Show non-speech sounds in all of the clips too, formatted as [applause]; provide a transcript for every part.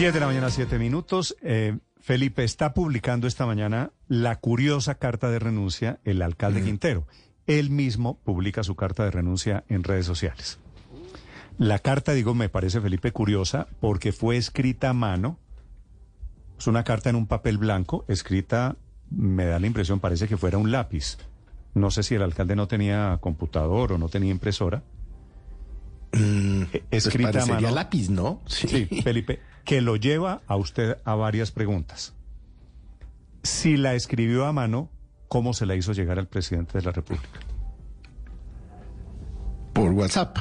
10 de la mañana, 7 minutos. Eh, Felipe está publicando esta mañana la curiosa carta de renuncia el alcalde Quintero. Él mismo publica su carta de renuncia en redes sociales. La carta, digo, me parece, Felipe, curiosa porque fue escrita a mano. Es una carta en un papel blanco, escrita, me da la impresión, parece que fuera un lápiz. No sé si el alcalde no tenía computador o no tenía impresora. Eh, escrita pues a parecería mano. lápiz, ¿no? Sí, Felipe, que lo lleva a usted a varias preguntas. Si la escribió a mano, ¿cómo se la hizo llegar al presidente de la República? Por WhatsApp.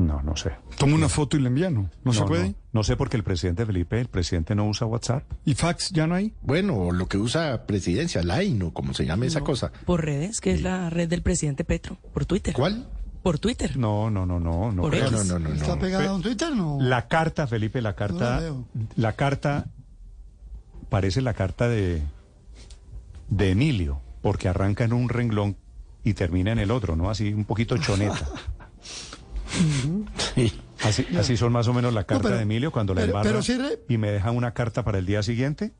No, no sé. Toma una foto y la envía, ¿no? ¿No, se puede? No, no sé porque el presidente Felipe, el presidente no usa WhatsApp. ¿Y fax ya no hay? Bueno, lo que usa presidencia, Line o como se llame esa cosa. Por redes, que es la red del presidente Petro. Por Twitter. ¿Cuál? Por Twitter. No, no, no, no. no Por creo. X. No, no, no, no. ¿Está pegada a un Twitter? No. La carta, Felipe, la No carta, la carta parece la carta de de Emilio, porque arranca en un renglón y termina en el otro, ¿no? Así un poquito choneta. [laughs] Sí. Así, así son más o menos la carta pero- de Emilio cuando la embarra pero sí re- y me deja una carta para el día siguiente.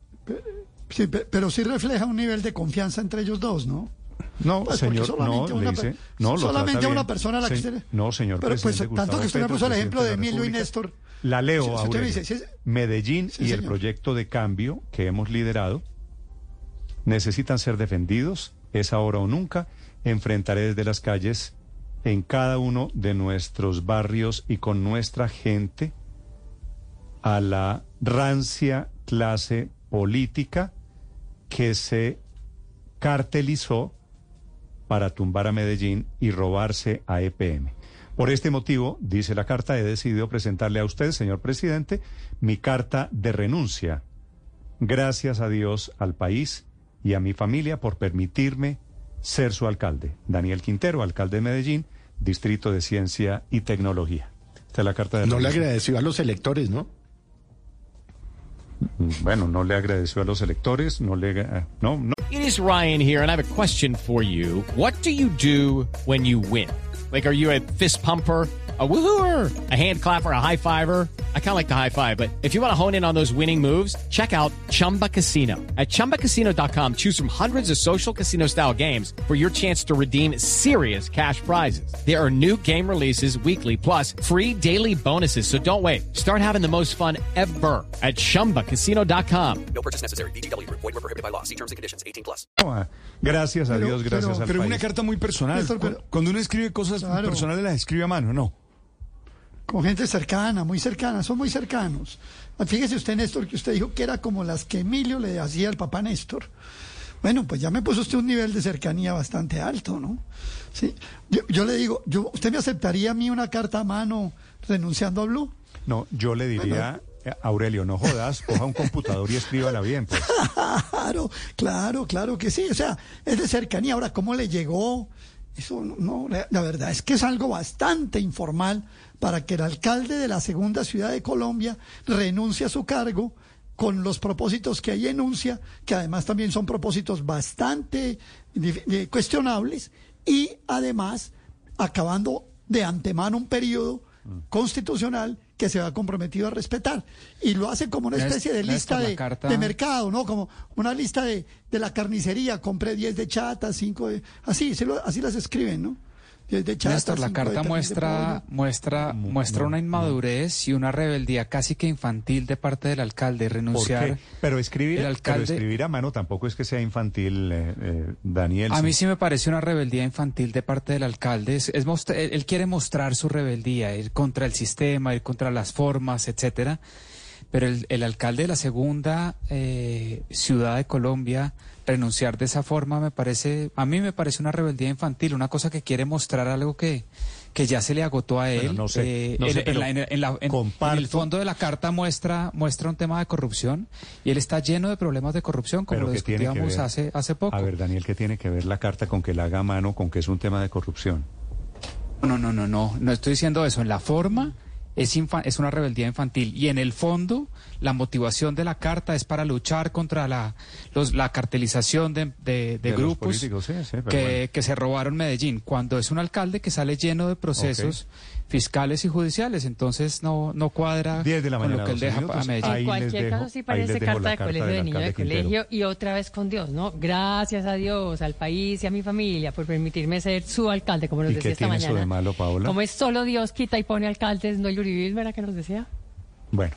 Sí, pe- pero sí refleja un nivel de confianza entre ellos dos, ¿no? No, Pues señor, no, le dice, no, solamente a una persona a la que Se- usted- No, señor Pero, pues, tanto Gustavo que usted me Petro, puso el ejemplo de Emilio y. Néstor. La leo, Si- si usted me Aurelio. dice, si es- Medellín Sí, y el proyecto de cambio que hemos liderado necesitan ser defendidos. Es ahora o nunca. Enfrentaré desde las calles en cada uno de nuestros barrios y con nuestra gente a la rancia clase política que se cartelizó para tumbar a Medellín y robarse a EPM. Por este motivo, dice la carta, he decidido presentarle a usted, señor presidente, mi carta de renuncia. Gracias a Dios, al país y a mi familia por permitirme ser su alcalde. Daniel Quintero, alcalde de Medellín, Distrito de Ciencia y Tecnología. Esta es la carta de No le agradeció a los electores, ¿no? Bueno, no le agradeció a los electores, no le... eh, No, no. It is Ryan here, and I have a question for you. What do you do when you win? Like, are you a fist pumper? A woohooer, a hand clapper, a high fiver. I kind of like the high five, but if you want to hone in on those winning moves, check out Chumba Casino. At chumbacasino.com, choose from hundreds of social casino style games for your chance to redeem serious cash prizes. There are new game releases weekly, plus free daily bonuses. So don't wait. Start having the most fun ever at chumbacasino.com. No purchase necessary. BGW. Void were prohibited by law. See terms and conditions. 18 plus. Gracias a Pero- Dios, gracias pero- al Pero país. una carta muy personal. Néstor, pero- Cuando uno escribe cosas Claro. personales, las escribe a mano, ¿no? Con gente cercana, muy cercana, son muy cercanos. Fíjese usted, Néstor, que usted dijo que era como las que Emilio le hacía al papá Néstor. Bueno, pues ya me puso usted un nivel de cercanía bastante alto, ¿no? Sí. Yo, yo le digo, yo, ¿usted me aceptaría a mí una carta a mano renunciando a Blue? No, yo le diría, eh, Aurelio, no jodas, coja un computador y escríbala bien. Pues. [laughs] Claro, claro, claro que sí. O sea, es de cercanía. Ahora, ¿cómo le llegó? Eso no, la, verdad es que es algo bastante informal para que el alcalde de la segunda ciudad de Colombia renuncie a su cargo con los propósitos que ahí enuncia, que además también son propósitos bastante eh, cuestionables, y además acabando de antemano un periodo constitucional que se ha comprometido a respetar. Y lo hace como una especie de lista de, mercado, ¿no? Como una lista de, de la carnicería, compré 10 de chata, 5 de... Así, así las escriben, ¿no? 10 de chata, Néstor, la carta muestra, muestra, Mu- muestra mu- una inmadurez y una rebeldía casi que infantil de parte del alcalde, ¿Por renunciar. qué? Pero escribir, el pero alcalde- escribir a mano tampoco es que sea infantil, eh, eh, Daniel. A mí sí me parece una rebeldía infantil de parte del alcalde. Es, es mostra- él, él quiere mostrar su rebeldía, ir contra el sistema, ir contra las formas, etcétera. Pero el, el alcalde de la segunda eh, ciudad de Colombia renunciar de esa forma me parece, a mí me parece una rebeldía infantil, una cosa que quiere mostrar algo que, que ya se le agotó a él. Bueno, no sé, Eh, no en, sé, en pero la- en- en la- en- en comparto- el fondo de la carta muestra, muestra un tema de corrupción y él está lleno de problemas de corrupción, como lo discutíamos hace, hace poco. A ver, Daniel, ¿qué tiene que ver la carta con que la haga mano, con que es un tema de corrupción? No, no, no, no, no estoy diciendo eso. En la forma es, es una rebeldía infantil y en el fondo la motivación de la carta es para luchar contra la, los- la cartelización de, de- de De los grupos políticos, sí, sí, pero que, bueno. que se robaron Medellín, cuando es un alcalde que sale lleno de procesos fiscales y judiciales, entonces no, no cuadra 10 de la con lo que él 12 deja minutos. a Medellín. En cualquier dejo- caso sí parece carta de carta colegio de niño de Quintero. colegio y otra vez con Dios, ¿no? Gracias a Dios, al país y a mi familia por permitirme ser su alcalde, como nos ¿Y decía esta mañana. de malo, Paola? Como es solo Dios quita y pone alcaldes, no uribismo, ¿era que nos decía? Bueno,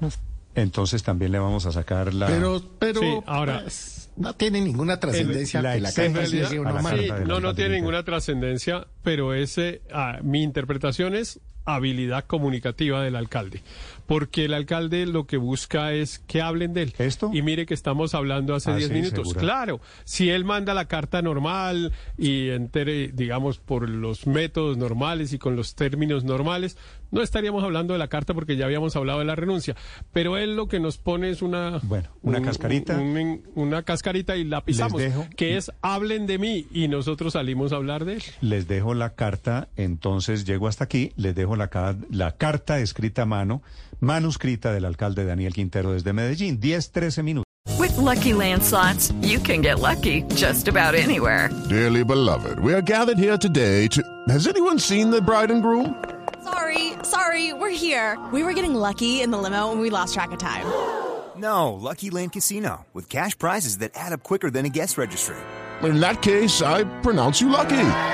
No sé. entonces también le vamos a sacar la... Pero, pero Sí, ahora- pues, no tiene ninguna trascendencia la que la carta realidad-. Sí, no, no tiene ninguna trascendencia, pero ese, ah, mi interpretación es habilidad comunicativa del alcalde. Porque el alcalde lo que busca es que hablen de él. ¿Esto? Y mire que estamos hablando hace Ah, 10 sí, minutos. segura. Claro, si él manda la carta normal y entere, digamos, por los métodos normales y con los términos normales, no estaríamos hablando de la carta porque ya habíamos hablado de la renuncia. Pero él lo que nos pone es una... Bueno, una cascarita. un- una cascarita y la pisamos. dejo- Que es hablen de mí y nosotros salimos a hablar de él. Les dejo la carta, entonces llego hasta aquí, les dejo la, la carta escrita a mano, manuscrita del alcalde Daniel Quintero desde Medellín, 10, 13 minutos. With Lucky Land slots, you can get lucky just about anywhere. Dearly beloved, we are gathered here today to. Has anyone seen the bride and groom? Sorry, sorry, we're here. We were getting lucky in the limo and we lost track of time. No, Lucky Land Casino, with cash prizes that add up quicker than a guest registry. In that case, I pronounce you lucky.